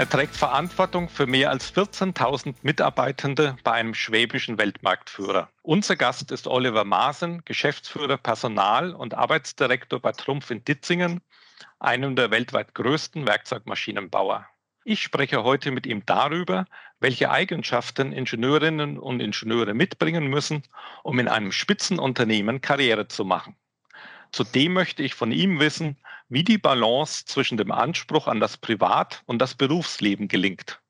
Er trägt Verantwortung für mehr als 14.000 Mitarbeitende bei einem schwäbischen Weltmarktführer. Unser Gast ist Oliver Maaßen, Geschäftsführer Personal und Arbeitsdirektor bei Trumpf in Ditzingen, einem der weltweit größten Werkzeugmaschinenbauer. Ich spreche heute mit ihm darüber, welche Eigenschaften Ingenieurinnen und Ingenieure mitbringen müssen, um in einem Spitzenunternehmen Karriere zu machen. Zudem möchte ich von ihm wissen, wie die Balance zwischen dem Anspruch an das Privat- und das Berufsleben gelingt.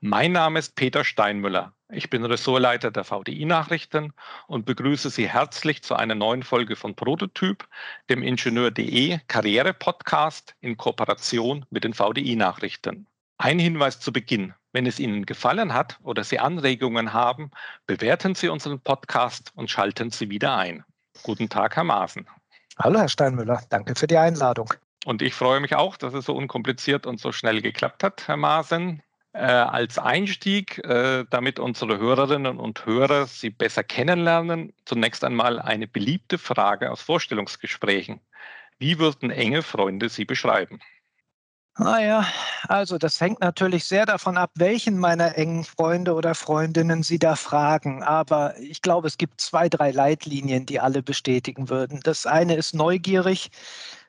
Mein Name ist Peter Steinmüller. Ich bin Ressortleiter der VDI-Nachrichten und begrüße Sie herzlich zu einer neuen Folge von Prototyp, dem Ingenieur.de Karriere-Podcast in Kooperation mit den VDI-Nachrichten. Ein Hinweis zu Beginn. Wenn es Ihnen gefallen hat oder Sie Anregungen haben, bewerten Sie unseren Podcast und schalten Sie wieder ein. Guten Tag, Herr Maaßen. Hallo, Herr Steinmüller. Danke für die Einladung. Und ich freue mich auch, dass es so unkompliziert und so schnell geklappt hat, Herr Maaßen. Äh, als Einstieg, äh, damit unsere Hörerinnen und Hörer Sie besser kennenlernen, zunächst einmal eine beliebte Frage aus Vorstellungsgesprächen. Wie würden enge Freunde Sie beschreiben? Naja, also das hängt natürlich sehr davon ab, welchen meiner engen Freunde oder Freundinnen Sie da fragen. Aber ich glaube, es gibt zwei, drei Leitlinien, die alle bestätigen würden. Das eine ist neugierig.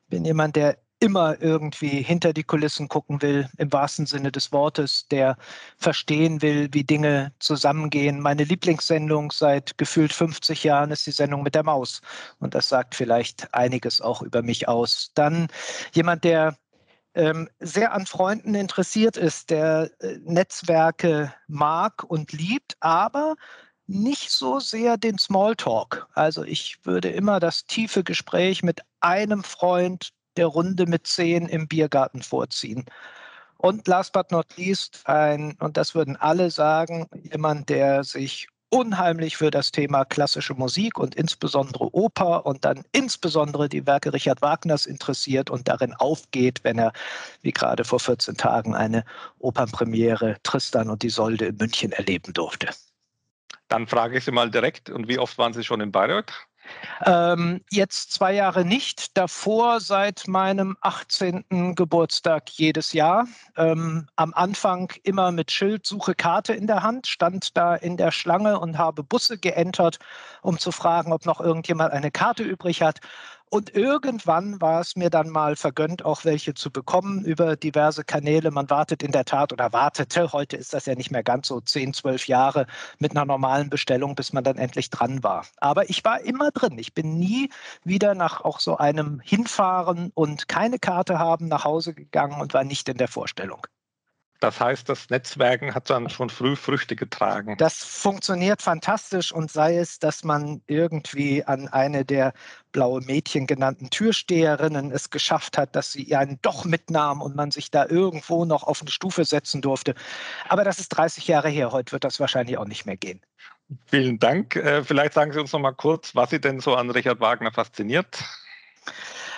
Ich bin jemand, der immer irgendwie hinter die Kulissen gucken will, im wahrsten Sinne des Wortes, der verstehen will, wie Dinge zusammengehen. Meine Lieblingssendung seit gefühlt 50 Jahren ist die Sendung mit der Maus. Und das sagt vielleicht einiges auch über mich aus. Dann jemand, der sehr an Freunden interessiert ist, der äh, Netzwerke mag und liebt, aber nicht so sehr den Smalltalk. Also ich würde immer das tiefe Gespräch mit einem Freund der Runde mit zehn im Biergarten vorziehen. Und last but not least, ein, und das würden alle sagen, jemand, der sich unheimlich für das Thema klassische Musik und insbesondere Oper und dann insbesondere die Werke Richard Wagners interessiert und darin aufgeht, wenn er, wie gerade vor 14 Tagen, eine Opernpremiere Tristan und die Solde in München erleben durfte. Dann frage ich Sie mal direkt, und wie oft waren Sie schon in Bayreuth? Ähm, jetzt zwei Jahre nicht, davor seit meinem 18. Geburtstag jedes Jahr. Ähm, am Anfang immer mit Schild, suche Karte in der Hand, stand da in der Schlange und habe Busse geentert, um zu fragen, ob noch irgendjemand eine Karte übrig hat. Und irgendwann war es mir dann mal vergönnt, auch welche zu bekommen über diverse Kanäle. Man wartet in der Tat oder wartete, heute ist das ja nicht mehr ganz so, 10, 12 Jahre mit einer normalen Bestellung, bis man dann endlich dran war. Aber ich war immer drin. Ich bin nie wieder nach auch so einem Hinfahren und keine Karte haben nach Hause gegangen und war nicht in der Vorstellung. Das heißt, das Netzwerken hat dann schon früh Früchte getragen. Das funktioniert fantastisch und sei es, dass man irgendwie an eine der blaue Mädchen genannten Türsteherinnen es geschafft hat, dass sie einen doch mitnahm und man sich da irgendwo noch auf eine Stufe setzen durfte. Aber das ist 30 Jahre her. Heute wird das wahrscheinlich auch nicht mehr gehen. Vielen Dank. Äh, vielleicht sagen Sie uns noch mal kurz, was Sie denn so an Richard Wagner fasziniert.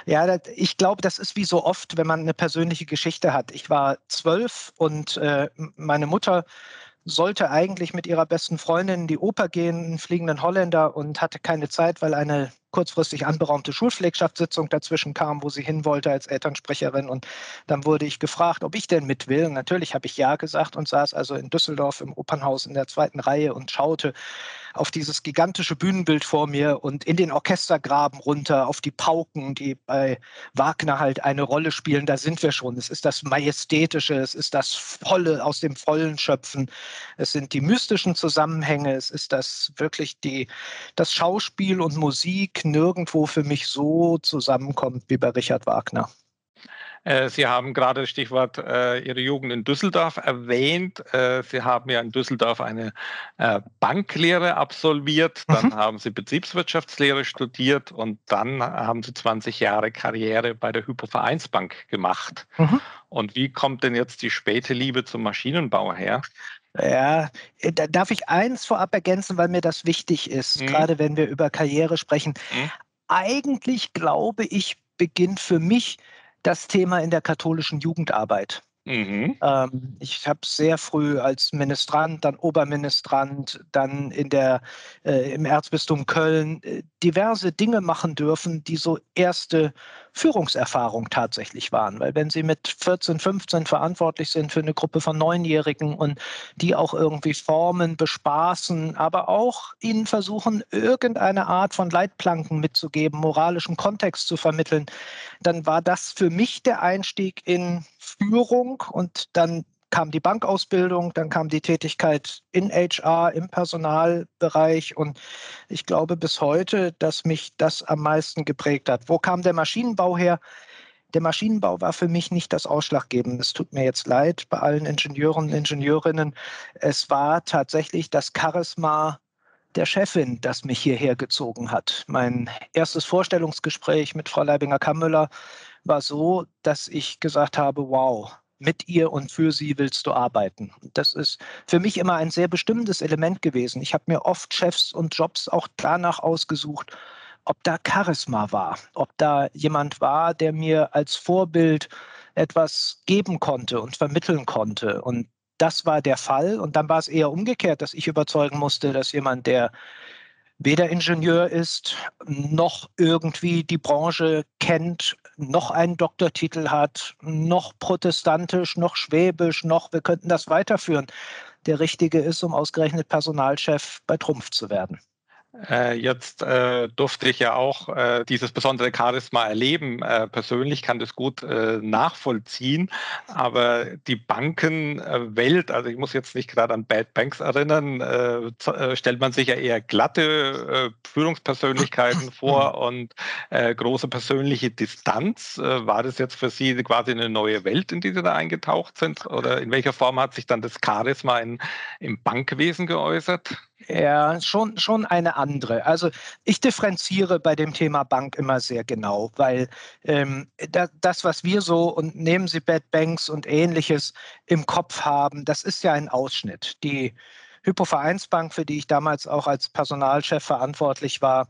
Ja, ich glaube, das ist wie so oft, wenn man eine persönliche Geschichte hat. Ich war zwölf und äh, meine Mutter sollte eigentlich mit ihrer besten Freundin in die Oper gehen, einen fliegenden Holländer, und hatte keine Zeit, weil eine kurzfristig anberaumte Schulpflegschaftssitzung dazwischen kam, wo sie hin wollte als Elternsprecherin. Und dann wurde ich gefragt, ob ich denn mit will. Und natürlich habe ich ja gesagt und saß also in Düsseldorf im Opernhaus in der zweiten Reihe und schaute auf dieses gigantische Bühnenbild vor mir und in den Orchestergraben runter, auf die Pauken, die bei Wagner halt eine Rolle spielen. Da sind wir schon. Es ist das Majestätische, es ist das Volle aus dem Vollen schöpfen, es sind die mystischen Zusammenhänge, es ist das wirklich die, das Schauspiel und Musik nirgendwo für mich so zusammenkommt wie bei Richard Wagner. Äh, Sie haben gerade das Stichwort äh, Ihre Jugend in Düsseldorf erwähnt. Äh, Sie haben ja in Düsseldorf eine Banklehre absolviert, dann mhm. haben Sie Betriebswirtschaftslehre studiert und dann haben Sie 20 Jahre Karriere bei der Hypovereinsbank gemacht. Mhm. Und wie kommt denn jetzt die späte Liebe zum Maschinenbau her? Ja, da darf ich eins vorab ergänzen, weil mir das wichtig ist, mhm. gerade wenn wir über Karriere sprechen. Mhm. Eigentlich glaube ich, beginnt für mich das Thema in der katholischen Jugendarbeit. Mhm. Ähm, ich habe sehr früh als Ministrant, dann Oberministrant, dann in der, äh, im Erzbistum Köln äh, diverse Dinge machen dürfen, die so erste Führungserfahrung tatsächlich waren. Weil wenn Sie mit 14, 15 verantwortlich sind für eine Gruppe von Neunjährigen und die auch irgendwie formen, bespaßen, aber auch ihnen versuchen, irgendeine Art von Leitplanken mitzugeben, moralischen Kontext zu vermitteln, dann war das für mich der Einstieg in Führung und dann kam die Bankausbildung, dann kam die Tätigkeit in HR, im Personalbereich und ich glaube bis heute, dass mich das am meisten geprägt hat. Wo kam der Maschinenbau her? Der Maschinenbau war für mich nicht das Ausschlaggebende. Es tut mir jetzt leid bei allen Ingenieuren und Ingenieurinnen. Es war tatsächlich das Charisma der Chefin, das mich hierher gezogen hat. Mein erstes Vorstellungsgespräch mit Frau Leibinger-Kammüller war so, dass ich gesagt habe, wow, mit ihr und für sie willst du arbeiten. Das ist für mich immer ein sehr bestimmendes Element gewesen. Ich habe mir oft Chefs und Jobs auch danach ausgesucht, ob da Charisma war, ob da jemand war, der mir als Vorbild etwas geben konnte und vermitteln konnte. Und das war der Fall. Und dann war es eher umgekehrt, dass ich überzeugen musste, dass jemand, der weder Ingenieur ist, noch irgendwie die Branche kennt, noch einen Doktortitel hat, noch protestantisch, noch schwäbisch, noch, wir könnten das weiterführen, der richtige ist, um ausgerechnet Personalchef bei Trumpf zu werden. Äh, jetzt äh, durfte ich ja auch äh, dieses besondere Charisma erleben. Äh, persönlich kann das gut äh, nachvollziehen, aber die Bankenwelt, also ich muss jetzt nicht gerade an Bad Banks erinnern, äh, stellt man sich ja eher glatte Führungspersönlichkeiten vor und große persönliche Distanz. war das jetzt für Sie quasi eine neue Welt, in die Sie da eingetaucht sind? Oder in welcher Form hat sich dann das Charisma in, im Bankwesen geäußert? Ja, schon, schon eine andere. Also ich differenziere bei dem Thema Bank immer sehr genau, weil ähm, da, das, was wir so und nehmen Sie Bad Banks und ähnliches im Kopf haben, das ist ja ein Ausschnitt. Die Hypovereinsbank, für die ich damals auch als Personalchef verantwortlich war,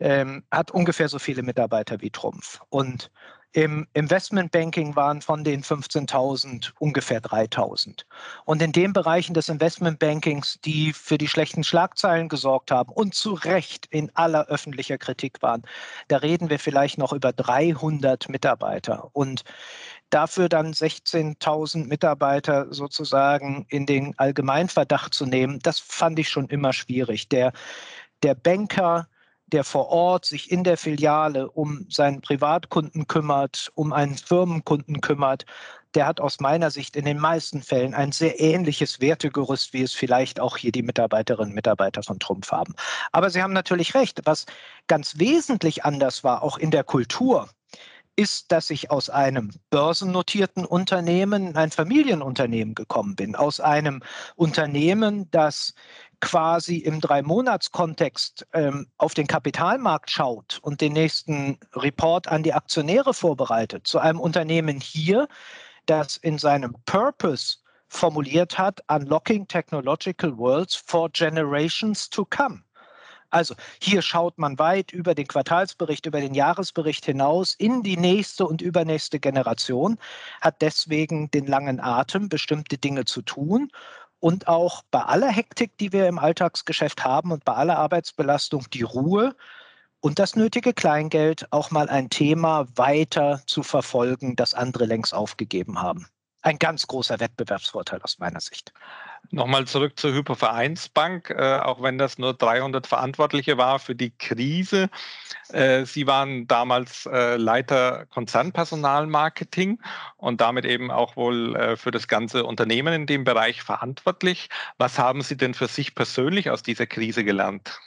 ähm, hat ungefähr so viele Mitarbeiter wie Trumpf. Und im Investmentbanking waren von den 15.000 ungefähr 3.000. Und in den Bereichen des Investmentbankings, die für die schlechten Schlagzeilen gesorgt haben und zu Recht in aller öffentlicher Kritik waren, da reden wir vielleicht noch über 300 Mitarbeiter. Und dafür dann 16.000 Mitarbeiter sozusagen in den Allgemeinverdacht zu nehmen, das fand ich schon immer schwierig. Der, der Banker, der vor Ort sich in der Filiale um seinen Privatkunden kümmert, um einen Firmenkunden kümmert, der hat aus meiner Sicht in den meisten Fällen ein sehr ähnliches Wertegerüst, wie es vielleicht auch hier die Mitarbeiterinnen und Mitarbeiter von Trumpf haben. Aber Sie haben natürlich recht, was ganz wesentlich anders war, auch in der Kultur, ist, dass ich aus einem börsennotierten Unternehmen ein Familienunternehmen gekommen bin, aus einem Unternehmen, das quasi im Drei-Monats-Kontext ähm, auf den Kapitalmarkt schaut und den nächsten Report an die Aktionäre vorbereitet, zu einem Unternehmen hier, das in seinem Purpose formuliert hat, Unlocking Technological Worlds for Generations to Come. Also hier schaut man weit über den Quartalsbericht, über den Jahresbericht hinaus in die nächste und übernächste Generation, hat deswegen den langen Atem, bestimmte Dinge zu tun und auch bei aller Hektik, die wir im Alltagsgeschäft haben und bei aller Arbeitsbelastung die Ruhe und das nötige Kleingeld, auch mal ein Thema weiter zu verfolgen, das andere längst aufgegeben haben. Ein ganz großer Wettbewerbsvorteil aus meiner Sicht. Nochmal zurück zur Hypovereinsbank, äh, auch wenn das nur 300 Verantwortliche war für die Krise. Äh, Sie waren damals äh, Leiter Konzernpersonalmarketing und damit eben auch wohl äh, für das ganze Unternehmen in dem Bereich verantwortlich. Was haben Sie denn für sich persönlich aus dieser Krise gelernt?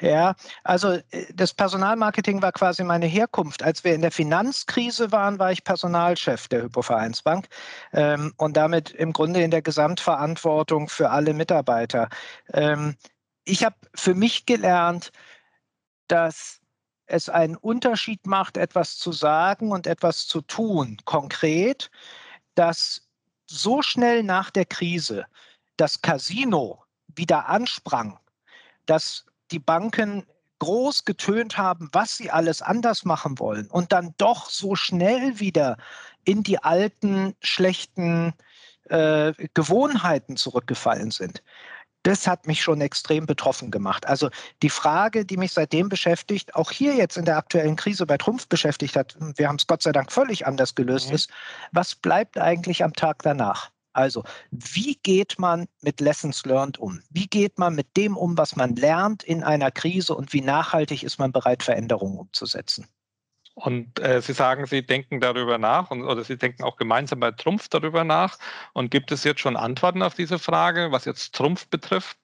Ja, also äh, das Personalmarketing war quasi meine Herkunft. Als wir in der Finanzkrise waren, war ich Personalchef der Hypovereinsbank ähm, und damit im Grunde in der Gesamtverantwortung für alle Mitarbeiter. Ähm, ich habe für mich gelernt, dass es einen Unterschied macht, etwas zu sagen und etwas zu tun, konkret, dass so schnell nach der Krise das Casino wieder ansprang, dass die Banken groß getönt haben, was sie alles anders machen wollen und dann doch so schnell wieder in die alten schlechten äh, Gewohnheiten zurückgefallen sind. das hat mich schon extrem betroffen gemacht. Also die Frage, die mich seitdem beschäftigt, auch hier jetzt in der aktuellen Krise bei Trumpf beschäftigt hat, wir haben es Gott sei Dank völlig anders gelöst, mhm. ist, was bleibt eigentlich am Tag danach? Also, wie geht man mit Lessons Learned um? Wie geht man mit dem um, was man lernt in einer Krise und wie nachhaltig ist man bereit, Veränderungen umzusetzen? Und äh, Sie sagen, Sie denken darüber nach und, oder Sie denken auch gemeinsam bei Trumpf darüber nach. Und gibt es jetzt schon Antworten auf diese Frage, was jetzt Trumpf betrifft?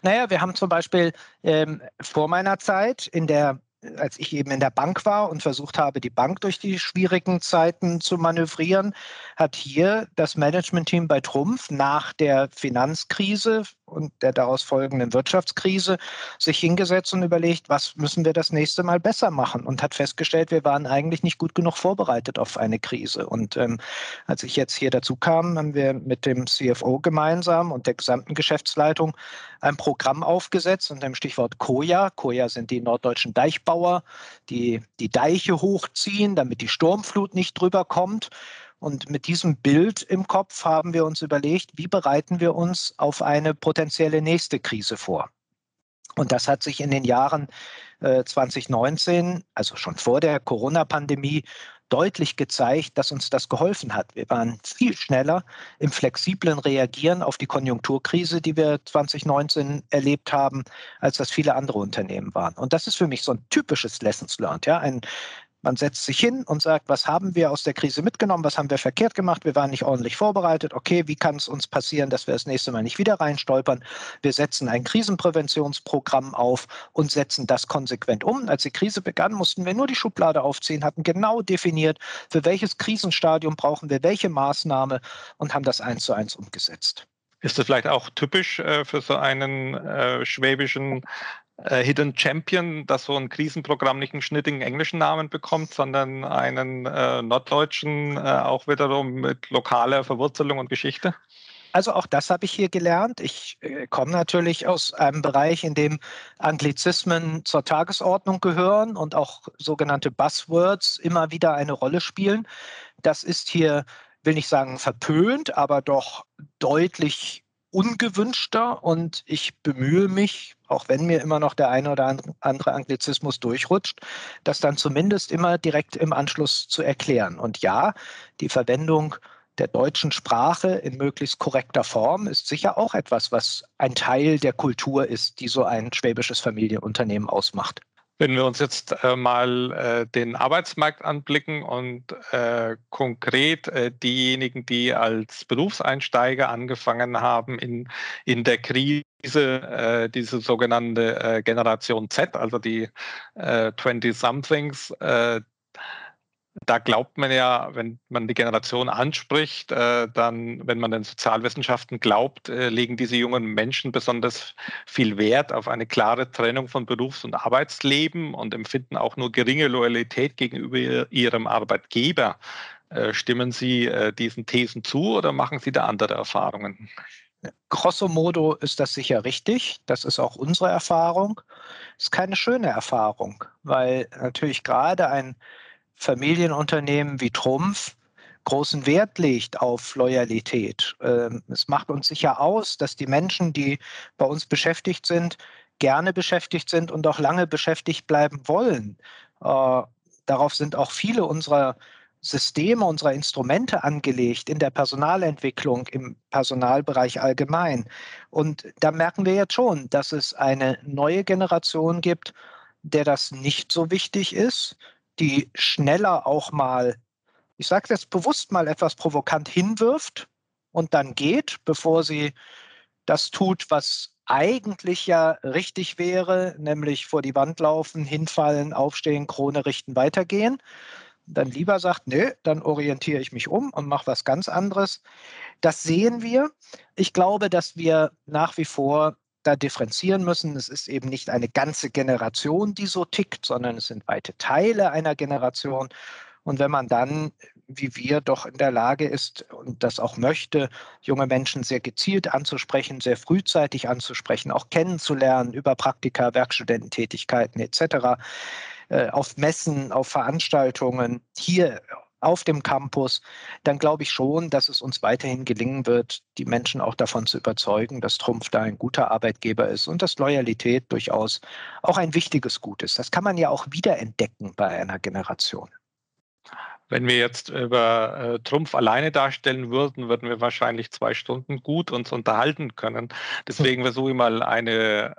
Naja, wir haben zum Beispiel ähm, vor meiner Zeit in der als ich eben in der Bank war und versucht habe, die Bank durch die schwierigen Zeiten zu manövrieren, hat hier das Managementteam bei Trumpf nach der Finanzkrise und der daraus folgenden Wirtschaftskrise sich hingesetzt und überlegt, was müssen wir das nächste Mal besser machen und hat festgestellt, wir waren eigentlich nicht gut genug vorbereitet auf eine Krise. Und ähm, als ich jetzt hier dazu kam, haben wir mit dem CFO gemeinsam und der gesamten Geschäftsleitung ein Programm aufgesetzt unter dem Stichwort Koja. Koja sind die norddeutschen Deichbauer, die die Deiche hochziehen, damit die Sturmflut nicht drüber kommt. Und mit diesem Bild im Kopf haben wir uns überlegt, wie bereiten wir uns auf eine potenzielle nächste Krise vor. Und das hat sich in den Jahren äh, 2019, also schon vor der Corona-Pandemie, deutlich gezeigt, dass uns das geholfen hat. Wir waren viel schneller im flexiblen Reagieren auf die Konjunkturkrise, die wir 2019 erlebt haben, als das viele andere Unternehmen waren. Und das ist für mich so ein typisches Lessons Learned, ja, ein, man setzt sich hin und sagt, was haben wir aus der Krise mitgenommen, was haben wir verkehrt gemacht, wir waren nicht ordentlich vorbereitet, okay, wie kann es uns passieren, dass wir das nächste Mal nicht wieder reinstolpern. Wir setzen ein Krisenpräventionsprogramm auf und setzen das konsequent um. Als die Krise begann, mussten wir nur die Schublade aufziehen, hatten genau definiert, für welches Krisenstadium brauchen wir welche Maßnahme und haben das eins zu eins umgesetzt. Ist das vielleicht auch typisch äh, für so einen äh, schwäbischen äh, Hidden Champion, dass so ein Krisenprogramm nicht einen schnittigen englischen Namen bekommt, sondern einen äh, norddeutschen, äh, auch wiederum mit lokaler Verwurzelung und Geschichte? Also auch das habe ich hier gelernt. Ich äh, komme natürlich aus einem Bereich, in dem Anglizismen zur Tagesordnung gehören und auch sogenannte Buzzwords immer wieder eine Rolle spielen. Das ist hier, will nicht sagen verpönt, aber doch deutlich ungewünschter und ich bemühe mich, auch wenn mir immer noch der eine oder andere Anglizismus durchrutscht, das dann zumindest immer direkt im Anschluss zu erklären. Und ja, die Verwendung der deutschen Sprache in möglichst korrekter Form ist sicher auch etwas, was ein Teil der Kultur ist, die so ein schwäbisches Familienunternehmen ausmacht. Wenn wir uns jetzt äh, mal äh, den Arbeitsmarkt anblicken und äh, konkret äh, diejenigen, die als Berufseinsteiger angefangen haben in, in der Krise, äh, diese sogenannte äh, Generation Z, also die 20-somethings, da glaubt man ja, wenn man die Generation anspricht, äh, dann, wenn man den Sozialwissenschaften glaubt, äh, legen diese jungen Menschen besonders viel Wert auf eine klare Trennung von Berufs- und Arbeitsleben und empfinden auch nur geringe Loyalität gegenüber ihrem Arbeitgeber. Äh, stimmen Sie äh, diesen Thesen zu oder machen Sie da andere Erfahrungen? Grosso modo ist das sicher richtig. Das ist auch unsere Erfahrung. Ist keine schöne Erfahrung, weil natürlich gerade ein Familienunternehmen wie Trumpf großen Wert legt auf Loyalität. Ähm, es macht uns sicher aus, dass die Menschen, die bei uns beschäftigt sind, gerne beschäftigt sind und auch lange beschäftigt bleiben wollen. Äh, darauf sind auch viele unserer Systeme, unserer Instrumente angelegt in der Personalentwicklung, im Personalbereich allgemein. Und da merken wir jetzt schon, dass es eine neue Generation gibt, der das nicht so wichtig ist, die schneller auch mal, ich sage jetzt bewusst mal etwas provokant hinwirft und dann geht, bevor sie das tut, was eigentlich ja richtig wäre, nämlich vor die Wand laufen, hinfallen, aufstehen, Krone richten, weitergehen. Dann lieber sagt, nö, dann orientiere ich mich um und mache was ganz anderes. Das sehen wir. Ich glaube, dass wir nach wie vor da differenzieren müssen. Es ist eben nicht eine ganze Generation, die so tickt, sondern es sind weite Teile einer Generation. Und wenn man dann, wie wir, doch in der Lage ist und das auch möchte, junge Menschen sehr gezielt anzusprechen, sehr frühzeitig anzusprechen, auch kennenzulernen über Praktika, Werkstudententätigkeiten etc., äh, auf Messen, auf Veranstaltungen, hier auf dem Campus, dann glaube ich schon, dass es uns weiterhin gelingen wird, die Menschen auch davon zu überzeugen, dass Trumpf da ein guter Arbeitgeber ist und dass Loyalität durchaus auch ein wichtiges Gut ist. Das kann man ja auch wiederentdecken bei einer Generation. Wenn wir jetzt über äh, Trumpf alleine darstellen würden, würden wir wahrscheinlich zwei Stunden gut uns unterhalten können. Deswegen versuche ich mal eine,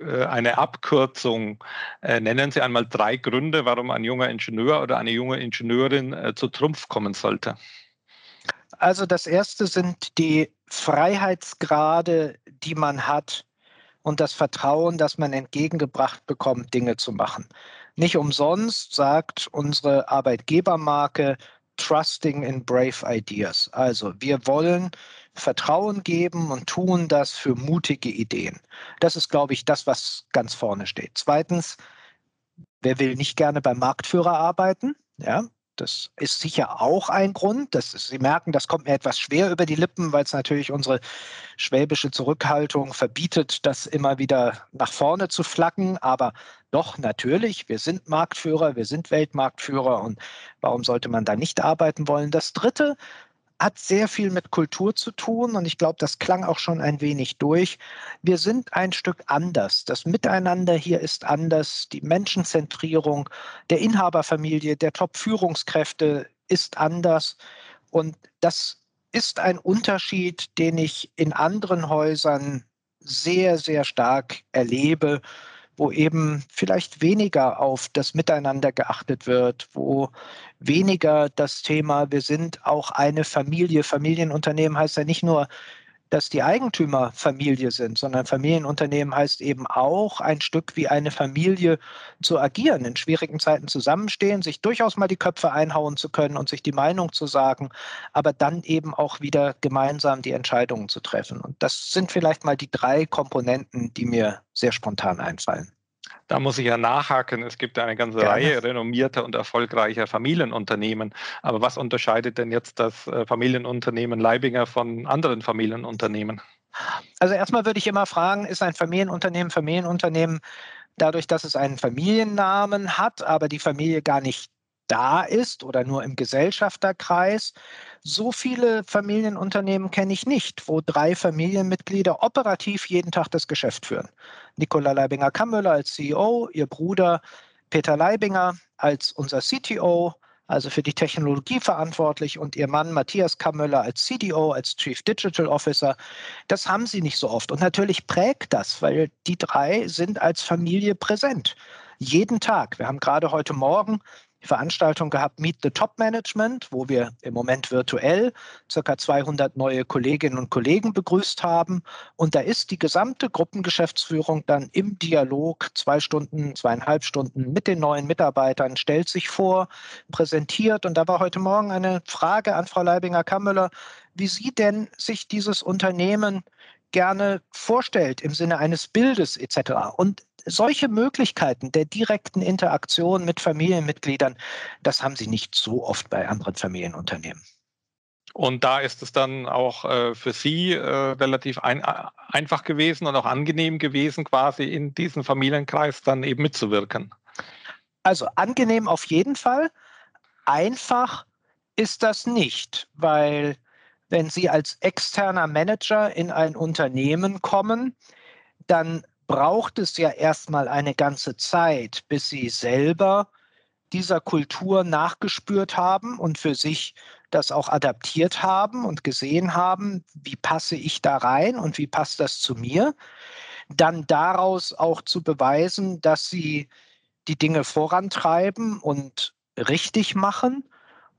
äh, eine Abkürzung. Äh, nennen Sie einmal drei Gründe, warum ein junger Ingenieur oder eine junge Ingenieurin äh, zu Trumpf kommen sollte. Also das erste sind die Freiheitsgrade, die man hat und das Vertrauen, das man entgegengebracht bekommt, Dinge zu machen. Nicht umsonst sagt unsere Arbeitgebermarke Trusting in Brave Ideas. Also wir wollen Vertrauen geben und tun das für mutige Ideen. Das ist, glaube ich, das, was ganz vorne steht. Zweitens, wer will nicht gerne beim Marktführer arbeiten? Ja, das ist sicher auch ein Grund. Das ist, Sie merken, das kommt mir etwas schwer über die Lippen, weil es natürlich unsere schwäbische Zurückhaltung verbietet, das immer wieder nach vorne zu flacken. Aber doch, natürlich, wir sind Marktführer, wir sind Weltmarktführer und warum sollte man da nicht arbeiten wollen? Das Dritte, hat sehr viel mit Kultur zu tun und ich glaube, das klang auch schon ein wenig durch. Wir sind ein Stück anders. Das Miteinander hier ist anders. Die Menschenzentrierung der Inhaberfamilie, der Top-Führungskräfte ist anders. Und das ist ein Unterschied, den ich in anderen Häusern sehr, sehr stark erlebe wo eben vielleicht weniger auf das Miteinander geachtet wird, wo weniger das Thema, wir sind auch eine Familie. Familienunternehmen heißt ja nicht nur, dass die Eigentümer Familie sind, sondern Familienunternehmen heißt eben auch ein Stück wie eine Familie zu agieren, in schwierigen Zeiten zusammenstehen, sich durchaus mal die Köpfe einhauen zu können und sich die Meinung zu sagen, aber dann eben auch wieder gemeinsam die Entscheidungen zu treffen. Und das sind vielleicht mal die drei Komponenten, die mir sehr spontan einfallen. Da muss ich ja nachhaken. Es gibt eine ganze Gerne. Reihe renommierter und erfolgreicher Familienunternehmen. Aber was unterscheidet denn jetzt das äh, Familienunternehmen Leibinger von anderen Familienunternehmen? Also erstmal würde ich immer fragen, ist ein Familienunternehmen Familienunternehmen dadurch, dass es einen Familiennamen hat, aber die Familie gar nicht da ist oder nur im Gesellschafterkreis. So viele Familienunternehmen kenne ich nicht, wo drei Familienmitglieder operativ jeden Tag das Geschäft führen. Nicola Leibinger-Kammüller als CEO, ihr Bruder Peter Leibinger als unser CTO, also für die Technologie verantwortlich, und ihr Mann Matthias Kammüller als CDO, als Chief Digital Officer. Das haben sie nicht so oft. Und natürlich prägt das, weil die drei sind als Familie präsent. Jeden Tag. Wir haben gerade heute Morgen die Veranstaltung gehabt Meet the Top Management, wo wir im Moment virtuell ca. 200 neue Kolleginnen und Kollegen begrüßt haben. Und da ist die gesamte Gruppengeschäftsführung dann im Dialog zwei Stunden, zweieinhalb Stunden mit den neuen Mitarbeitern, stellt sich vor, präsentiert. Und da war heute Morgen eine Frage an Frau Leibinger-Kammüller, wie sie denn sich dieses Unternehmen gerne vorstellt im Sinne eines Bildes etc. Und solche Möglichkeiten der direkten Interaktion mit Familienmitgliedern, das haben Sie nicht so oft bei anderen Familienunternehmen. Und da ist es dann auch äh, für Sie äh, relativ ein, äh, einfach gewesen und auch angenehm gewesen, quasi in diesem Familienkreis dann eben mitzuwirken. Also angenehm auf jeden Fall. Einfach ist das nicht, weil wenn Sie als externer Manager in ein Unternehmen kommen, dann braucht es ja erstmal eine ganze Zeit, bis sie selber dieser Kultur nachgespürt haben und für sich das auch adaptiert haben und gesehen haben, wie passe ich da rein und wie passt das zu mir. Dann daraus auch zu beweisen, dass sie die Dinge vorantreiben und richtig machen.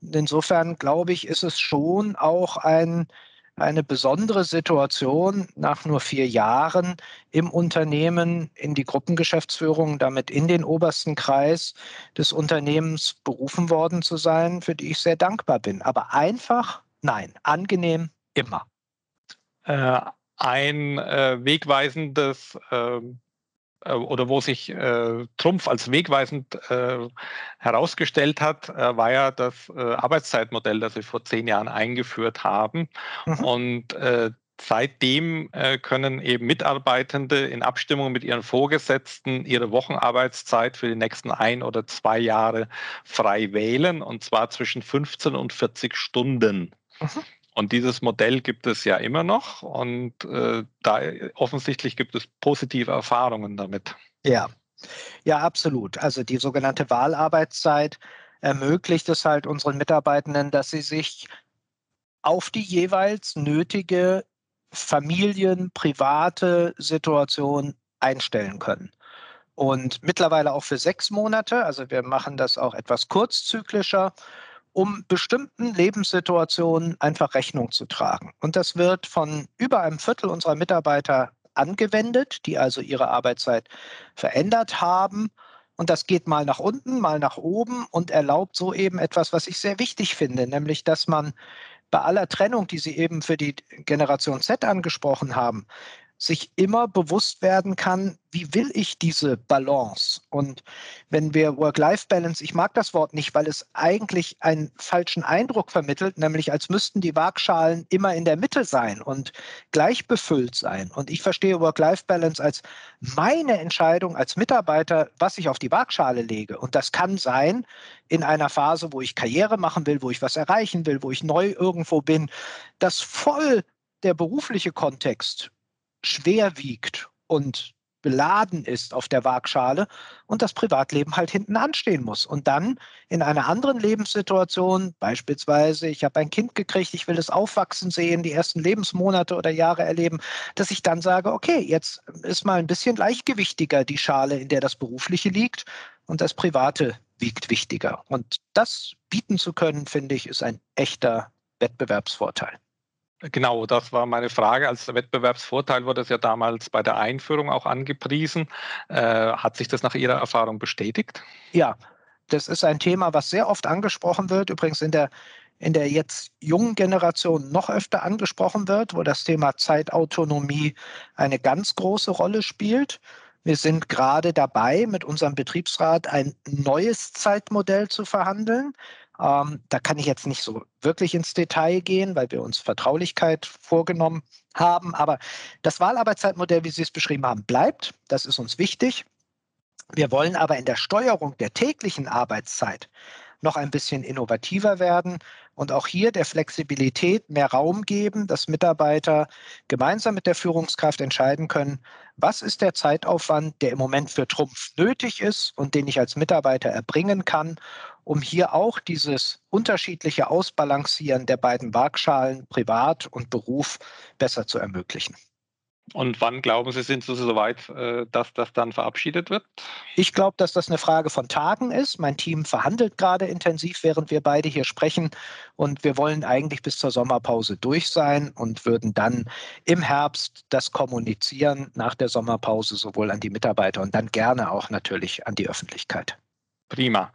Insofern glaube ich, ist es schon auch ein eine besondere Situation nach nur vier Jahren im Unternehmen in die Gruppengeschäftsführung, damit in den obersten Kreis des Unternehmens berufen worden zu sein, für die ich sehr dankbar bin. Aber einfach, nein, angenehm immer. Äh, ein äh, wegweisendes äh, oder wo sich äh, Trumpf als wegweisend äh, herausgestellt hat, äh, war ja das äh, Arbeitszeitmodell, das wir vor zehn Jahren eingeführt haben. Mhm. Und äh, Seitdem äh, können eben Mitarbeitende in Abstimmung mit ihren Vorgesetzten ihre Wochenarbeitszeit für die nächsten ein oder zwei Jahre frei wählen, und zwar zwischen 15 und 40 Stunden. Mhm. Und dieses Modell gibt es ja immer noch und äh, da offensichtlich gibt es positive Erfahrungen damit. Ja, ja, absolut. Also die sogenannte Wahlarbeitszeit ermöglicht es halt unseren Mitarbeitenden, dass sie sich auf die jeweils nötige Familien, private Situation einstellen können. Und mittlerweile auch für sechs Monate, also wir machen das auch etwas kurzzyklischer, um bestimmten Lebenssituationen einfach Rechnung zu tragen. Und das wird von über einem Viertel unserer Mitarbeiter angewendet, die also ihre Arbeitszeit verändert haben. Und das geht mal nach unten, mal nach oben und erlaubt so eben etwas, was ich sehr wichtig finde, nämlich dass man bei aller Trennung, die Sie eben für die Generation Z angesprochen haben, sich immer bewusst werden kann, wie will ich diese Balance? Und wenn wir Work-Life-Balance, ich mag das Wort nicht, weil es eigentlich einen falschen Eindruck vermittelt, nämlich als müssten die Waagschalen immer in der Mitte sein und gleich befüllt sein. Und ich verstehe Work-Life-Balance als meine Entscheidung als Mitarbeiter, was ich auf die Waagschale lege. Und das kann sein in einer Phase, wo ich Karriere machen will, wo ich was erreichen will, wo ich neu irgendwo bin, dass voll der berufliche Kontext schwer wiegt und beladen ist auf der Waagschale und das Privatleben halt hinten anstehen muss. Und dann in einer anderen Lebenssituation, beispielsweise, ich habe ein Kind gekriegt, ich will es aufwachsen sehen, die ersten Lebensmonate oder Jahre erleben, dass ich dann sage, okay, jetzt ist mal ein bisschen leichtgewichtiger die Schale, in der das Berufliche liegt und das Private wiegt wichtiger. Und das bieten zu können, finde ich, ist ein echter Wettbewerbsvorteil. Genau, das war meine Frage. Als Wettbewerbsvorteil wurde es ja damals bei der Einführung auch angepriesen. Äh, hat sich das nach Ihrer Erfahrung bestätigt? Ja, das ist ein Thema, was sehr oft angesprochen wird. Übrigens in der, in der jetzt jungen Generation noch öfter angesprochen wird, wo das Thema Zeitautonomie eine ganz große Rolle spielt. Wir sind gerade dabei, mit unserem Betriebsrat ein neues Zeitmodell zu verhandeln ähm, da kann ich jetzt nicht so wirklich ins Detail gehen, weil wir uns Vertraulichkeit vorgenommen haben. Aber das Wahlarbeitszeitmodell, wie Sie es beschrieben haben, bleibt. Das ist uns wichtig. Wir wollen aber in der Steuerung der täglichen Arbeitszeit noch ein bisschen innovativer werden und auch hier der Flexibilität mehr Raum geben, dass Mitarbeiter gemeinsam mit der Führungskraft entscheiden können, was ist der Zeitaufwand, der im Moment für Trumpf nötig ist und den ich als Mitarbeiter erbringen kann, um hier auch dieses unterschiedliche Ausbalancieren der beiden Waagschalen Privat und Beruf besser zu ermöglichen. Und wann glauben Sie, sind Sie so weit, äh, dass das dann verabschiedet wird? Ich glaube, dass das eine Frage von Tagen ist. Mein Team verhandelt gerade intensiv, während wir beide hier sprechen. Und wir wollen eigentlich bis zur Sommerpause durch sein und würden dann im Herbst das kommunizieren nach der Sommerpause sowohl an die Mitarbeiter und dann gerne auch natürlich an die Öffentlichkeit. Prima.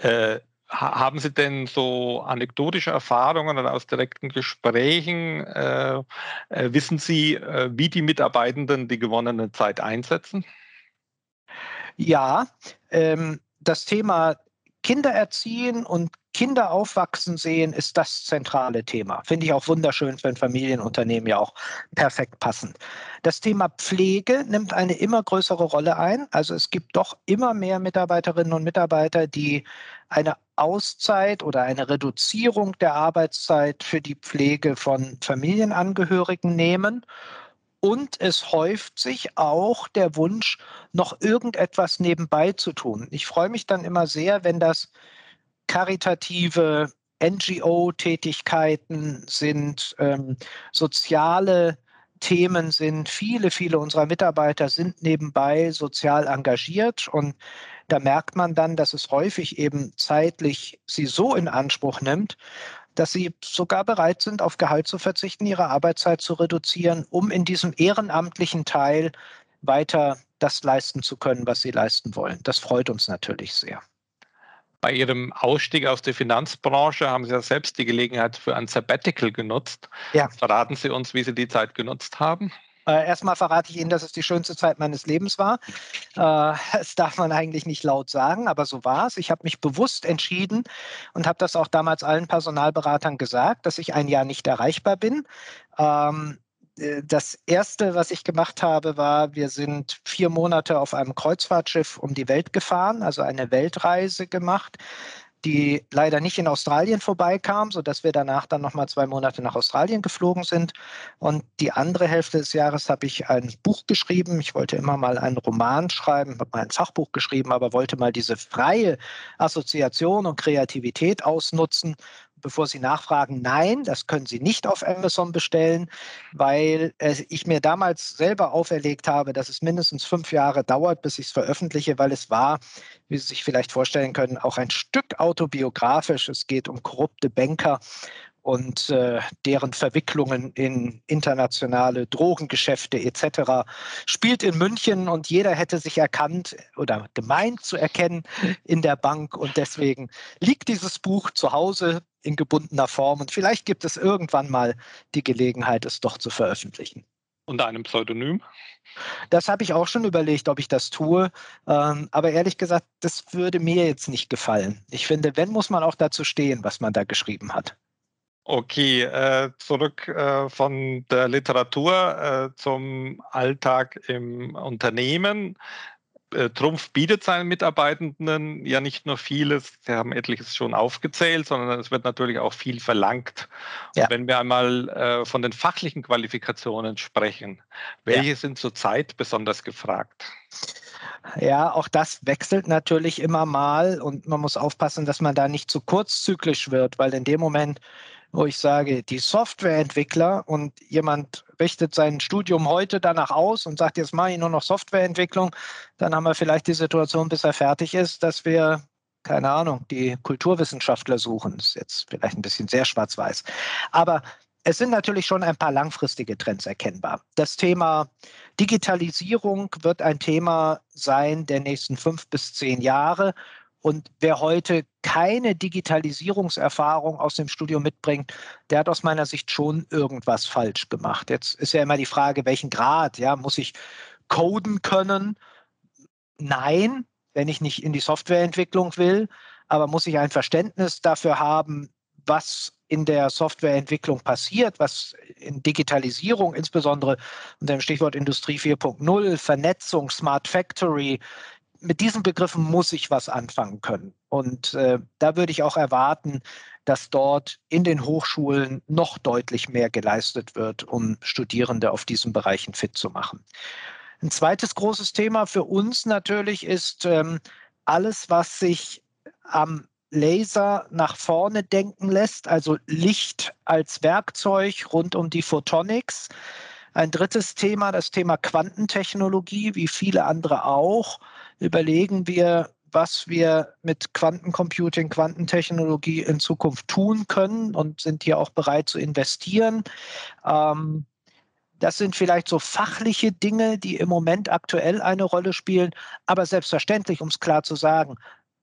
Äh, haben Sie denn so anekdotische Erfahrungen oder aus direkten Gesprächen? Äh, äh, wissen Sie, äh, wie die Mitarbeitenden die gewonnene Zeit einsetzen? Ja, ähm, das Thema Kinder erziehen und Kinder aufwachsen sehen, ist das zentrale Thema. Finde ich auch wunderschön für ein Familienunternehmen ja auch perfekt passend. Das Thema Pflege nimmt eine immer größere Rolle ein. Also es gibt doch immer mehr Mitarbeiterinnen und Mitarbeiter, die eine Auszeit oder eine Reduzierung der Arbeitszeit für die Pflege von Familienangehörigen nehmen. Und es häuft sich auch der Wunsch, noch irgendetwas nebenbei zu tun. Ich freue mich dann immer sehr, wenn das karitative NGO-Tätigkeiten sind, ähm, soziale Themen sind. Viele, viele unserer Mitarbeiter sind nebenbei sozial engagiert und da merkt man dann, dass es häufig eben zeitlich sie so in Anspruch nimmt, dass sie sogar bereit sind, auf Gehalt zu verzichten, ihre Arbeitszeit zu reduzieren, um in diesem ehrenamtlichen Teil weiter das leisten zu können, was sie leisten wollen. Das freut uns natürlich sehr. Bei Ihrem Ausstieg aus der Finanzbranche haben Sie ja selbst die Gelegenheit für ein Sabbatical genutzt. Ja. Verraten Sie uns, wie Sie die Zeit genutzt haben? Äh, erstmal verrate ich Ihnen, dass es die schönste Zeit meines Lebens war. Äh, das darf man eigentlich nicht laut sagen, aber so war es. Ich habe mich bewusst entschieden und habe das auch damals allen Personalberatern gesagt, dass ich ein Jahr nicht erreichbar bin. Ähm, äh, das erste, was ich gemacht habe, war, wir sind vier Monate auf einem Kreuzfahrtschiff um die Welt gefahren, also eine Weltreise gemacht die leider nicht in Australien vorbeikam, sodass wir danach dann nochmal zwei Monate nach Australien geflogen sind. Und die andere Hälfte des Jahres habe ich ein Buch geschrieben. Ich wollte immer mal einen Roman schreiben, habe mal ein Fachbuch geschrieben, aber wollte mal diese freie Assoziation und Kreativität ausnutzen bevor Sie nachfragen, nein, das können Sie nicht auf Amazon bestellen, weil ich mir damals selber auferlegt habe, dass es mindestens fünf Jahre dauert, bis ich es veröffentliche, weil es war, wie Sie sich vielleicht vorstellen können, auch ein Stück autobiografisch. Es geht um korrupte Banker und äh, deren Verwicklungen in internationale Drogengeschäfte etc. spielt in München und jeder hätte sich erkannt oder gemeint zu erkennen in der Bank und deswegen liegt dieses Buch zu Hause in gebundener Form und vielleicht gibt es irgendwann mal die Gelegenheit, es doch zu veröffentlichen. Unter einem Pseudonym? Das habe ich auch schon überlegt, ob ich das tue. Ähm, aber ehrlich gesagt, das würde mir jetzt nicht gefallen. Ich finde, wenn, muss man auch dazu stehen, was man da geschrieben hat. Okay, äh, zurück äh, von der Literatur äh, zum Alltag im Unternehmen. Äh, Trumpf bietet seinen Mitarbeitenden ja nicht nur vieles, sie haben etliches schon aufgezählt, sondern es wird natürlich auch viel verlangt. Ja. Und wenn wir einmal äh, von den fachlichen Qualifikationen sprechen, welche ja. sind zurzeit besonders gefragt? Ja, auch das wechselt natürlich immer mal und man muss aufpassen, dass man da nicht zu kurzzyklisch wird, weil in dem Moment, wo ich sage, die Softwareentwickler und jemand richtet sein Studium heute danach aus und sagt, jetzt mache ich nur noch Softwareentwicklung, dann haben wir vielleicht die Situation, bis er fertig ist, dass wir keine Ahnung, die Kulturwissenschaftler suchen. Das ist jetzt vielleicht ein bisschen sehr schwarz-weiß. Aber es sind natürlich schon ein paar langfristige Trends erkennbar. Das Thema Digitalisierung wird ein Thema sein der nächsten fünf bis zehn Jahre. Und wer heute keine Digitalisierungserfahrung aus dem Studium mitbringt, der hat aus meiner Sicht schon irgendwas falsch gemacht. Jetzt ist ja immer die Frage, welchen Grad, ja, muss ich coden können? Nein, wenn ich nicht in die Softwareentwicklung will, aber muss ich ein Verständnis dafür haben, was in der Softwareentwicklung passiert, was in Digitalisierung, insbesondere unter dem Stichwort Industrie 4.0, Vernetzung, Smart Factory, mit diesen Begriffen muss ich was anfangen können. Und äh, da würde ich auch erwarten, dass dort in den Hochschulen noch deutlich mehr geleistet wird, um Studierende auf diesen Bereichen fit zu machen. Ein zweites großes Thema für uns natürlich ist ähm, alles, was sich am Laser nach vorne denken lässt, also Licht als Werkzeug rund um die Photonics. Ein drittes Thema, das Thema Quantentechnologie, wie viele andere auch überlegen wir, was wir mit Quantencomputing, Quantentechnologie in Zukunft tun können und sind hier auch bereit zu investieren. Ähm, das sind vielleicht so fachliche Dinge, die im Moment aktuell eine Rolle spielen. Aber selbstverständlich, um es klar zu sagen,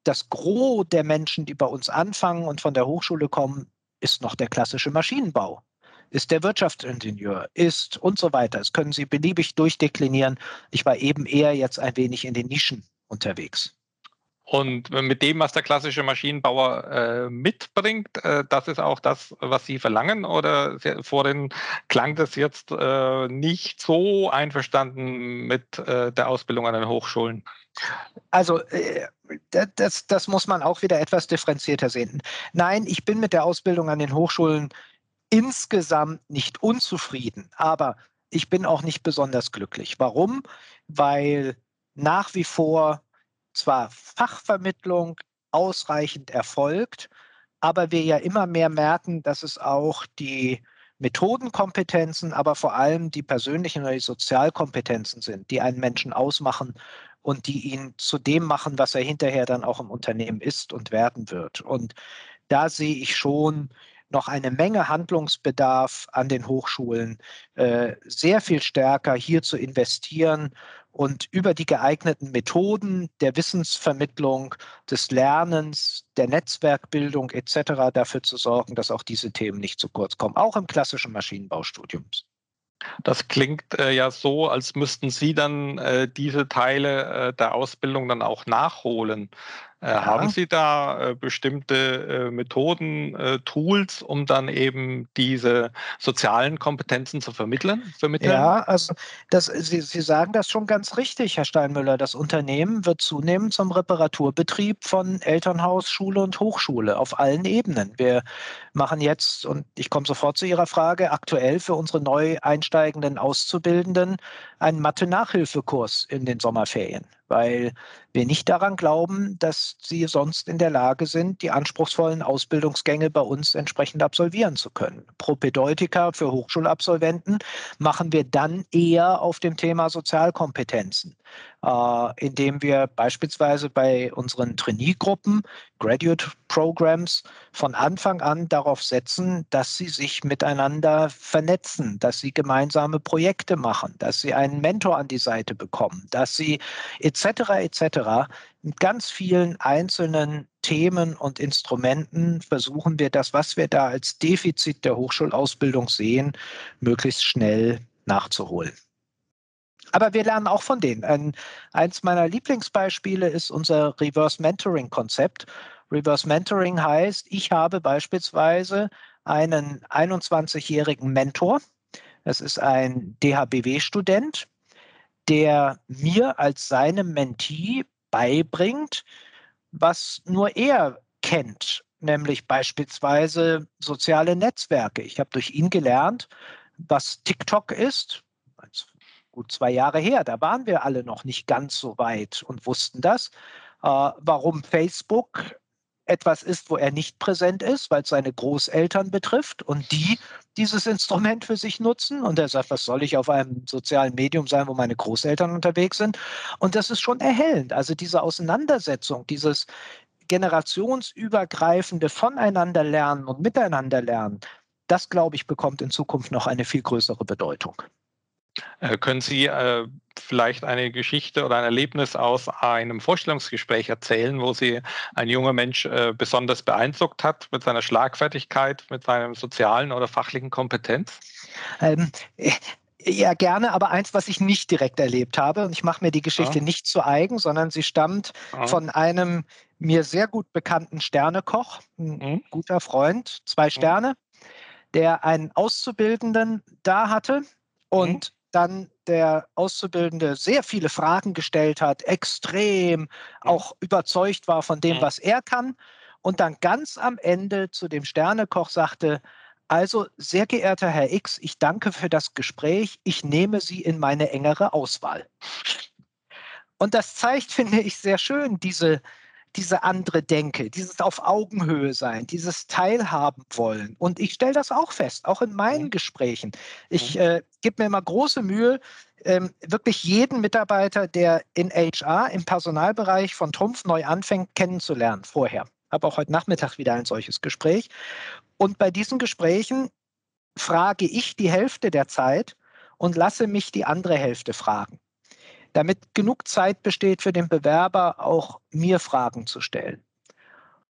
das Gros der Menschen, die bei uns anfangen und von der Hochschule kommen, ist noch der klassische Maschinenbau ist der Wirtschaftsingenieur, ist und so weiter. Das können Sie beliebig durchdeklinieren. Ich war eben eher jetzt ein wenig in den Nischen unterwegs. Und mit dem, was der klassische Maschinenbauer äh, mitbringt, äh, das ist auch das, was Sie verlangen? Oder vorhin klang das jetzt äh, nicht so einverstanden mit äh, der Ausbildung an den Hochschulen? Also äh, das, das muss man auch wieder etwas differenzierter sehen. Nein, ich bin mit der Ausbildung an den Hochschulen insgesamt nicht unzufrieden, aber ich bin auch nicht besonders glücklich. Warum? Weil nach wie vor zwar Fachvermittlung ausreichend erfolgt, aber wir ja immer mehr merken, dass es auch die Methodenkompetenzen, aber vor allem die persönlichen oder die Sozialkompetenzen sind, die einen Menschen ausmachen und die ihn zu dem machen, was er hinterher dann auch im Unternehmen ist und werden wird. Und da sehe ich schon noch eine Menge Handlungsbedarf an den Hochschulen, äh, sehr viel stärker hier zu investieren und über die geeigneten Methoden der Wissensvermittlung, des Lernens, der Netzwerkbildung etc. dafür zu sorgen, dass auch diese Themen nicht zu kurz kommen, auch im klassischen Maschinenbaustudium. Das klingt äh, ja so, als müssten Sie dann äh, diese Teile äh, der Ausbildung dann auch nachholen. Äh, ja. Haben Sie da äh, bestimmte äh, Methoden, äh, Tools, um dann eben diese sozialen Kompetenzen zu vermitteln? vermitteln? Ja, also das, Sie, Sie sagen das schon ganz richtig, Herr Steinmüller. Das Unternehmen wird zunehmend zum Reparaturbetrieb von Elternhaus, Schule und Hochschule auf allen Ebenen. Wir machen jetzt, und ich komme sofort zu Ihrer Frage, aktuell für unsere neu einsteigenden Auszubildenden einen Mathe-Nachhilfekurs in den Sommerferien weil wir nicht daran glauben, dass sie sonst in der Lage sind, die anspruchsvollen Ausbildungsgänge bei uns entsprechend absolvieren zu können. Propedeutika für Hochschulabsolventen machen wir dann eher auf dem Thema Sozialkompetenzen, äh, indem wir beispielsweise bei unseren Trainee-Gruppen, Graduate Programs von Anfang an darauf setzen, dass sie sich miteinander vernetzen, dass sie gemeinsame Projekte machen, dass sie einen Mentor an die Seite bekommen, dass sie etc. etc. Mit ganz vielen einzelnen Themen und Instrumenten versuchen wir das, was wir da als Defizit der Hochschulausbildung sehen, möglichst schnell nachzuholen. Aber wir lernen auch von denen. Ein, eins meiner Lieblingsbeispiele ist unser Reverse Mentoring Konzept. Reverse Mentoring heißt, ich habe beispielsweise einen 21-jährigen Mentor. Das ist ein DHBW-Student, der mir als seinem Mentee beibringt, was nur er kennt, nämlich beispielsweise soziale Netzwerke. Ich habe durch ihn gelernt, was TikTok ist. Gut zwei Jahre her, da waren wir alle noch nicht ganz so weit und wussten das. Äh, warum Facebook etwas ist, wo er nicht präsent ist, weil es seine Großeltern betrifft und die dieses Instrument für sich nutzen. Und er sagt, was soll ich auf einem sozialen Medium sein, wo meine Großeltern unterwegs sind? Und das ist schon erhellend. Also diese Auseinandersetzung, dieses generationsübergreifende Voneinander lernen und miteinander lernen, das, glaube ich, bekommt in Zukunft noch eine viel größere Bedeutung. Äh, können Sie äh, vielleicht eine Geschichte oder ein Erlebnis aus einem Vorstellungsgespräch erzählen, wo Sie ein junger Mensch äh, besonders beeindruckt hat mit seiner Schlagfertigkeit, mit seinem sozialen oder fachlichen Kompetenz? Ähm, äh, ja, gerne, aber eins, was ich nicht direkt erlebt habe. Und ich mache mir die Geschichte ja. nicht zu eigen, sondern sie stammt ja. von einem mir sehr gut bekannten Sternekoch, ein mhm. guter Freund, zwei mhm. Sterne, mhm. der einen Auszubildenden da hatte und mhm dann der Auszubildende sehr viele Fragen gestellt hat, extrem auch überzeugt war von dem, was er kann und dann ganz am Ende zu dem Sternekoch sagte, also, sehr geehrter Herr X, ich danke für das Gespräch. Ich nehme Sie in meine engere Auswahl. Und das zeigt, finde ich, sehr schön diese, diese andere Denke, dieses auf Augenhöhe sein, dieses Teilhaben wollen. Und ich stelle das auch fest, auch in meinen mhm. Gesprächen. Ich mhm. äh, gebe mir immer große Mühe, ähm, wirklich jeden Mitarbeiter, der in HR, im Personalbereich von Trumpf neu anfängt, kennenzulernen vorher. Habe auch heute Nachmittag wieder ein solches Gespräch. Und bei diesen Gesprächen frage ich die Hälfte der Zeit und lasse mich die andere Hälfte fragen damit genug Zeit besteht für den Bewerber, auch mir Fragen zu stellen.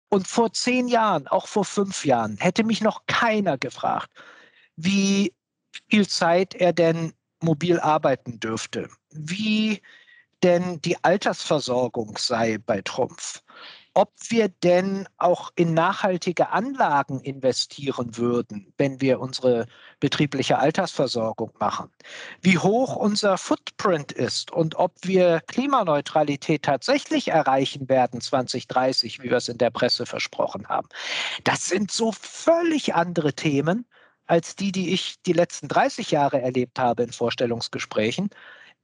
Und vor zehn Jahren, auch vor fünf Jahren, hätte mich noch keiner gefragt, wie viel Zeit er denn mobil arbeiten dürfte, wie denn die Altersversorgung sei bei Trumpf, ob wir denn auch in nachhaltige Anlagen investieren würden, wenn wir unsere betriebliche Altersversorgung machen, wie hoch unser Footprint ist und ob wir Klimaneutralität tatsächlich erreichen werden 2030, wie wir es in der Presse versprochen haben. Das sind so völlig andere Themen als die, die ich die letzten 30 Jahre erlebt habe in Vorstellungsgesprächen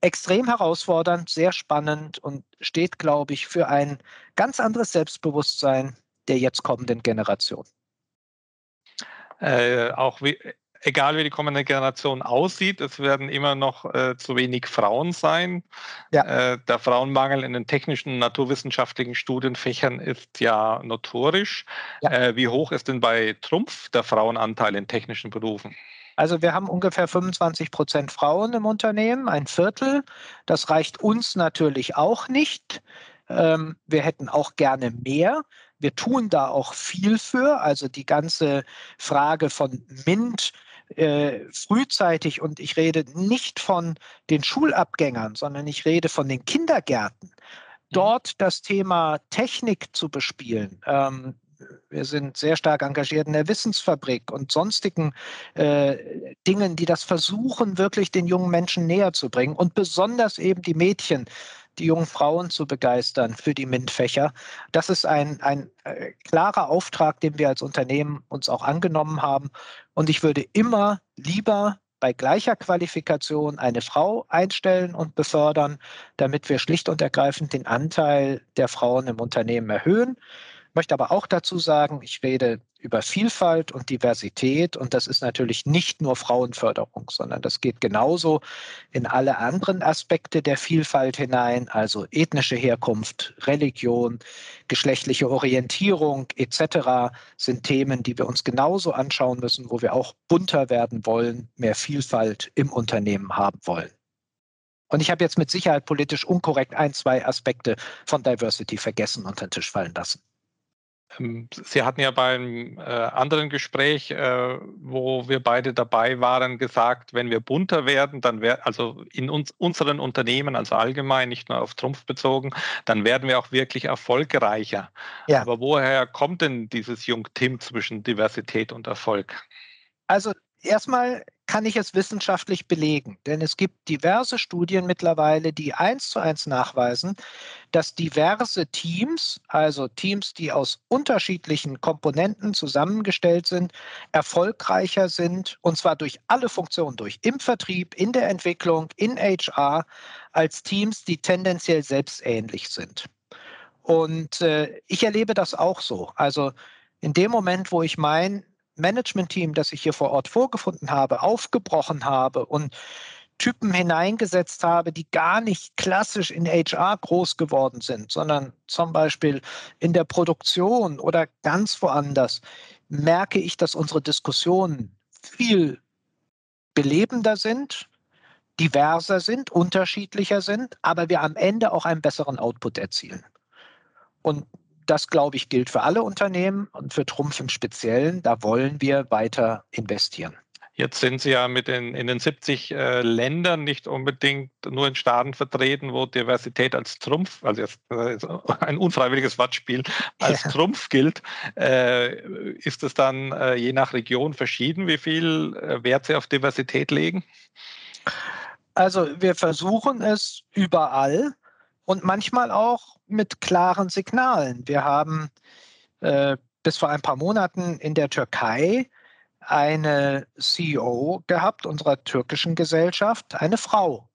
extrem herausfordernd, sehr spannend und steht, glaube ich, für ein ganz anderes Selbstbewusstsein der jetzt kommenden Generation. Äh, auch wie, egal wie die kommende Generation aussieht, es werden immer noch äh, zu wenig Frauen sein. Ja. Äh, der Frauenmangel in den technischen, naturwissenschaftlichen Studienfächern ist ja notorisch. Ja. Äh, wie hoch ist denn bei Trumpf der Frauenanteil in technischen Berufen? Also wir haben ungefähr 25 Prozent Frauen im Unternehmen, ein Viertel. Das reicht uns natürlich auch nicht. Ähm, wir hätten auch gerne mehr. Wir tun da auch viel für. Also die ganze Frage von MINT, äh, frühzeitig, und ich rede nicht von den Schulabgängern, sondern ich rede von den Kindergärten, dort das Thema Technik zu bespielen, ähm, wir sind sehr stark engagiert in der Wissensfabrik und sonstigen äh, Dingen, die das versuchen, wirklich den jungen Menschen näher zu bringen und besonders eben die Mädchen, die jungen Frauen zu begeistern für die MINT-Fächer. Das ist ein, ein äh, klarer Auftrag, den wir als Unternehmen uns auch angenommen haben. Und ich würde immer lieber bei gleicher Qualifikation eine Frau einstellen und befördern, damit wir schlicht und ergreifend den Anteil der Frauen im Unternehmen erhöhen möchte aber auch dazu sagen, ich rede über Vielfalt und Diversität und das ist natürlich nicht nur Frauenförderung, sondern das geht genauso in alle anderen Aspekte der Vielfalt hinein, also ethnische Herkunft, Religion, geschlechtliche Orientierung etc. sind Themen, die wir uns genauso anschauen müssen, wo wir auch bunter werden wollen, mehr Vielfalt im Unternehmen haben wollen. Und ich habe jetzt mit Sicherheit politisch unkorrekt ein, zwei Aspekte von Diversity vergessen und den Tisch fallen lassen. Ähm, Sie hatten ja beim äh, anderen Gespräch, äh, wo wir beide dabei waren, gesagt, wenn wir bunter werden, dann wäre also in uns, unseren Unternehmen, also allgemein, nicht nur auf Trumpf bezogen, dann werden wir auch wirklich erfolgreicher. Ja. Aber woher kommt denn dieses Jung-Tim zwischen Diversität und Erfolg? Also erstmal kann ich es wissenschaftlich belegen, denn es gibt diverse Studien mittlerweile, die eins zu eins nachweisen, dass diverse Teams, also Teams, die aus unterschiedlichen Komponenten zusammengestellt sind, erfolgreicher sind, und zwar durch alle Funktionen, durch im Vertrieb, in der Entwicklung, in HR, als Teams, die tendenziell selbstähnlich sind. Und äh, ich erlebe das auch so. Also in dem Moment, wo ich mein Management-Team, das ich hier vor Ort vorgefunden habe, aufgebrochen habe und Typen hineingesetzt habe, die gar nicht klassisch in HR groß geworden sind, sondern zum Beispiel in der Produktion oder ganz woanders, merke ich, dass unsere Diskussionen viel belebender sind, diverser sind, unterschiedlicher sind, aber wir am Ende auch einen besseren Output erzielen. Und das, glaube ich, gilt für alle Unternehmen und für Trumpf im Speziellen. Da wollen wir weiter investieren. Jetzt sind Sie ja mit den, in den 70 äh, Ländern nicht unbedingt nur in Staaten vertreten, wo Diversität als Trumpf, also jetzt, äh, ein unfreiwilliges Wortspiel, als ja. Trumpf gilt. Äh, ist es dann äh, je nach Region verschieden, wie viel äh, Wert Sie auf Diversität legen? Also wir versuchen es überall und manchmal auch mit klaren Signalen. Wir haben äh, bis vor ein paar Monaten in der Türkei eine CEO gehabt unserer türkischen Gesellschaft, eine Frau.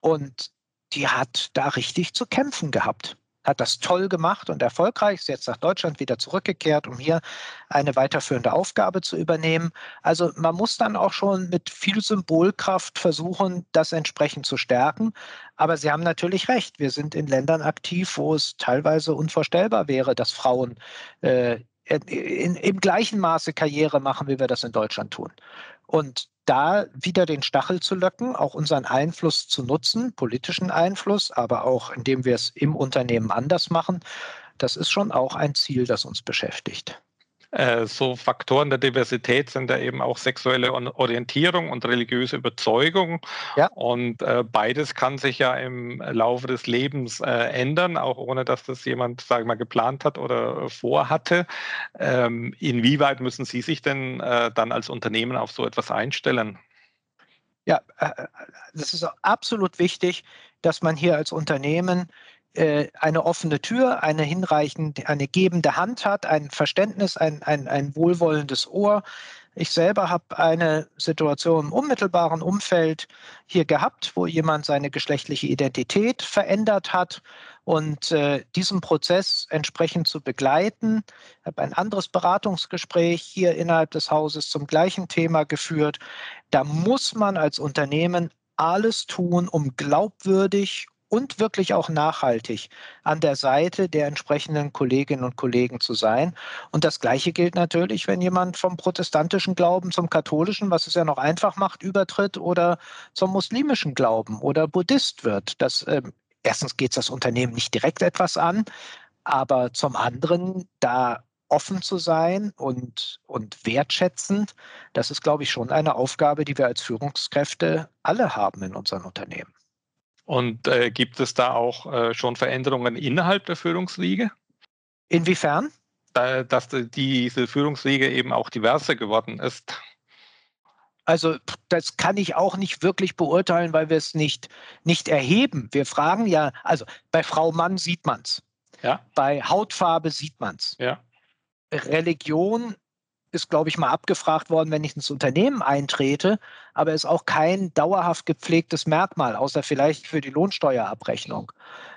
Und die hat da richtig zu kämpfen gehabt hat das toll gemacht und erfolgreich, ist jetzt nach Deutschland wieder zurückgekehrt, um hier eine weiterführende Aufgabe zu übernehmen. Also man muss dann auch schon mit viel Symbolkraft versuchen, das entsprechend zu stärken. Aber Sie haben natürlich recht, wir sind in Ländern aktiv, wo es teilweise unvorstellbar wäre, dass Frauen äh, in, im gleichen Maße Karriere machen, wie wir das in Deutschland tun. Und da wieder den Stachel zu löcken, auch unseren Einfluss zu nutzen, politischen Einfluss, aber auch indem wir es im Unternehmen anders machen, das ist schon auch ein Ziel, das uns beschäftigt. Äh, so Faktoren der Diversität sind ja eben auch sexuelle Orientierung und religiöse Überzeugung. Ja. Und äh, beides kann sich ja im Laufe des Lebens äh, ändern, auch ohne dass das jemand, sage ich mal, geplant hat oder vorhatte. Ähm, inwieweit müssen Sie sich denn dann als Unternehmen auf so etwas einstellen? Ja, das ist absolut wichtig, dass man hier als Unternehmen äh, eine offene Tür, eine hinreichend, eine gebende Hand hat, ein Verständnis, ein, ein, ein wohlwollendes Ohr. Ich selber habe eine Situation im unmittelbaren Umfeld hier gehabt, wo jemand seine geschlechtliche Identität verändert hat und äh, diesen Prozess entsprechend zu begleiten. Ich habe ein anderes Beratungsgespräch hier innerhalb des Hauses zum gleichen Thema geführt. Da muss man als Unternehmen alles tun, um glaubwürdig und wirklich auch nachhaltig an der Seite der entsprechenden Kolleginnen und Kollegen zu sein. Und das Gleiche gilt natürlich, wenn jemand vom protestantischen Glauben zum katholischen, was es ja noch einfach macht, übertritt oder zum muslimischen Glauben oder Buddhist wird. Das, äh, erstens geht es das Unternehmen nicht direkt etwas an, aber zum anderen da offen zu sein und, und wertschätzend, das ist, glaube ich, schon eine Aufgabe, die wir als Führungskräfte alle haben in unseren Unternehmen. Und äh, gibt es da auch äh, schon Veränderungen innerhalb der Führungsriege? Inwiefern? Da, dass die, diese Führungsriege eben auch diverser geworden ist. Also das kann ich auch nicht wirklich beurteilen, weil wir es nicht, nicht erheben. Wir fragen ja, also bei Frau Mann sieht man es. Ja. Bei Hautfarbe sieht man es. Ja. Religion ist, glaube ich, mal abgefragt worden, wenn ich ins Unternehmen eintrete, aber ist auch kein dauerhaft gepflegtes Merkmal, außer vielleicht für die Lohnsteuerabrechnung.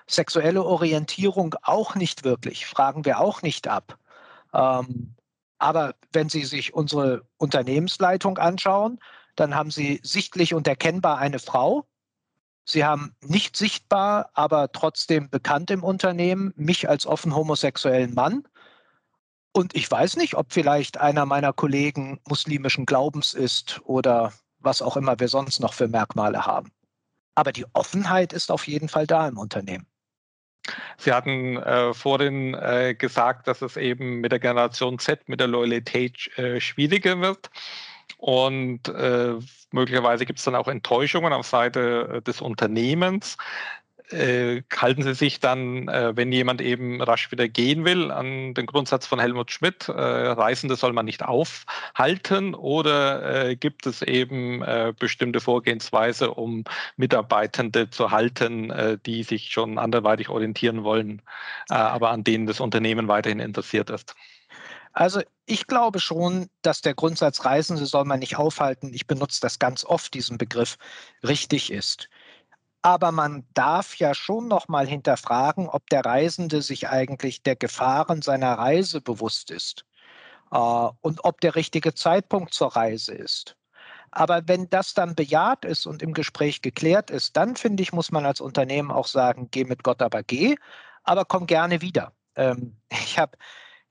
Sexuelle Orientierung auch nicht wirklich, fragen wir auch nicht ab. Ähm, aber wenn Sie sich unsere Unternehmensleitung anschauen, dann haben Sie sichtlich und erkennbar eine Frau. Sie haben nicht sichtbar, aber trotzdem bekannt im Unternehmen mich als offen homosexuellen Mann. Und ich weiß nicht, ob vielleicht einer meiner Kollegen muslimischen Glaubens ist oder was auch immer wir sonst noch für Merkmale haben. Aber die Offenheit ist auf jeden Fall da im Unternehmen. Sie hatten äh, vorhin äh, gesagt, dass es eben mit der Generation Z, mit der Loyalität äh, schwieriger wird. Und äh, möglicherweise gibt es dann auch Enttäuschungen auf Seite äh, des Unternehmens äh, halten Sie sich dann, äh, wenn jemand eben rasch wieder gehen will, an den Grundsatz von Helmut Schmidt, äh, Reisende soll man nicht aufhalten oder äh, gibt es eben äh, bestimmte Vorgehensweise, um Mitarbeitende zu halten, äh, die sich schon anderweitig orientieren wollen, aber an denen das Unternehmen weiterhin interessiert ist? Also ich glaube schon, dass der Grundsatz Reisende soll man nicht aufhalten, ich benutze das ganz oft, diesen Begriff, richtig ist. Aber man darf ja schon noch mal hinterfragen, ob der Reisende sich eigentlich der Gefahren seiner Reise bewusst ist äh, und ob der richtige Zeitpunkt zur Reise ist. Aber wenn das dann bejaht ist und im Gespräch geklärt ist, dann finde ich, muss man als Unternehmen auch sagen, geh mit Gott, aber geh, aber komm gerne wieder. Ähm, ich habe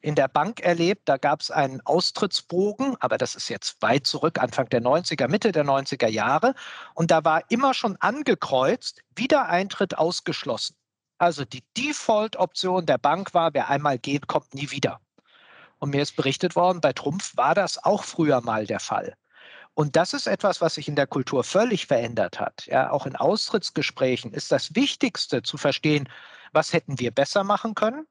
in der Bank erlebt. Da gab es einen Austrittsbogen, aber das ist jetzt weit zurück, Anfang der 90er, Mitte der 90er Jahre. Und da war immer schon angekreuzt, Wiedereintritt ausgeschlossen. Also die Default-Option der Bank war, wer einmal geht, kommt nie wieder. Und mir ist berichtet worden, bei Trumpf war das auch früher mal der Fall. Und das ist etwas, was sich in der Kultur völlig verändert hat. Ja, auch in Austrittsgesprächen ist das Wichtigste zu verstehen, was hätten wir besser machen können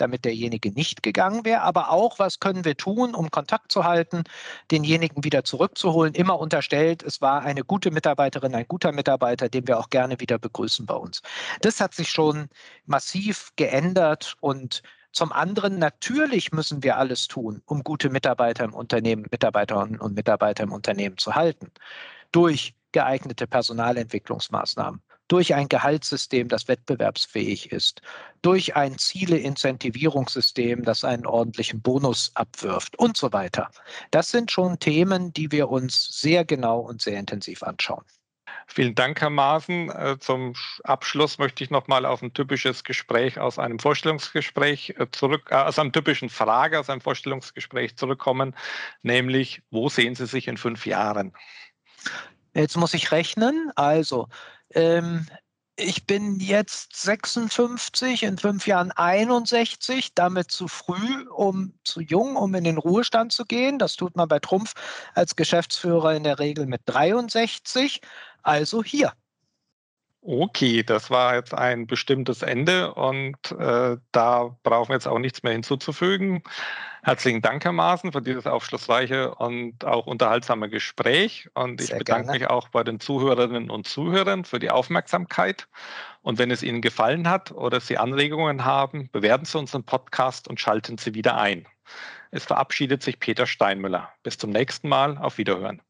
damit derjenige nicht gegangen wäre, aber auch, was können wir tun, um Kontakt zu halten, denjenigen wieder zurückzuholen. Immer unterstellt, es war eine gute Mitarbeiterin, ein guter Mitarbeiter, den wir auch gerne wieder begrüßen bei uns. Das hat sich schon massiv geändert und zum anderen, natürlich müssen wir alles tun, um gute Mitarbeiter im Unternehmen, Mitarbeiterinnen und Mitarbeiter im Unternehmen zu halten. Durch geeignete Personalentwicklungsmaßnahmen, durch ein Gehaltssystem, das wettbewerbsfähig ist, durch ein Ziele-Incentivierungssystem, das einen ordentlichen Bonus abwirft und so weiter. Das sind schon Themen, die wir uns sehr genau und sehr intensiv anschauen. Vielen Dank, Herr Maaßen. Äh, zum Abschluss möchte ich noch mal auf ein typisches Gespräch aus einem Vorstellungsgespräch äh, zurück, äh, aus einem typischen Frage aus einem Vorstellungsgespräch zurückkommen, nämlich, wo sehen Sie sich in fünf Jahren? Jetzt muss ich rechnen. Also, ähm, ich bin jetzt 56, in fünf Jahren 61, damit zu früh, um zu jung, um in den Ruhestand zu gehen. Das tut man bei Trumpf als Geschäftsführer in der Regel mit 63. Also hier. Okay, das war jetzt ein bestimmtes Ende und äh, da brauchen wir jetzt auch nichts mehr hinzuzufügen. Herzlichen Dank, Herr Maaßen, für dieses aufschlussreiche und auch unterhaltsame Gespräch. Und ich Sehr bedanke gerne. mich auch bei den Zuhörerinnen und Zuhörern für die Aufmerksamkeit. Und wenn es Ihnen gefallen hat oder Sie Anregungen haben, bewerten Sie unseren Podcast und schalten Sie wieder ein. Es verabschiedet sich Peter Steinmüller. Bis zum nächsten Mal. Auf Wiederhören.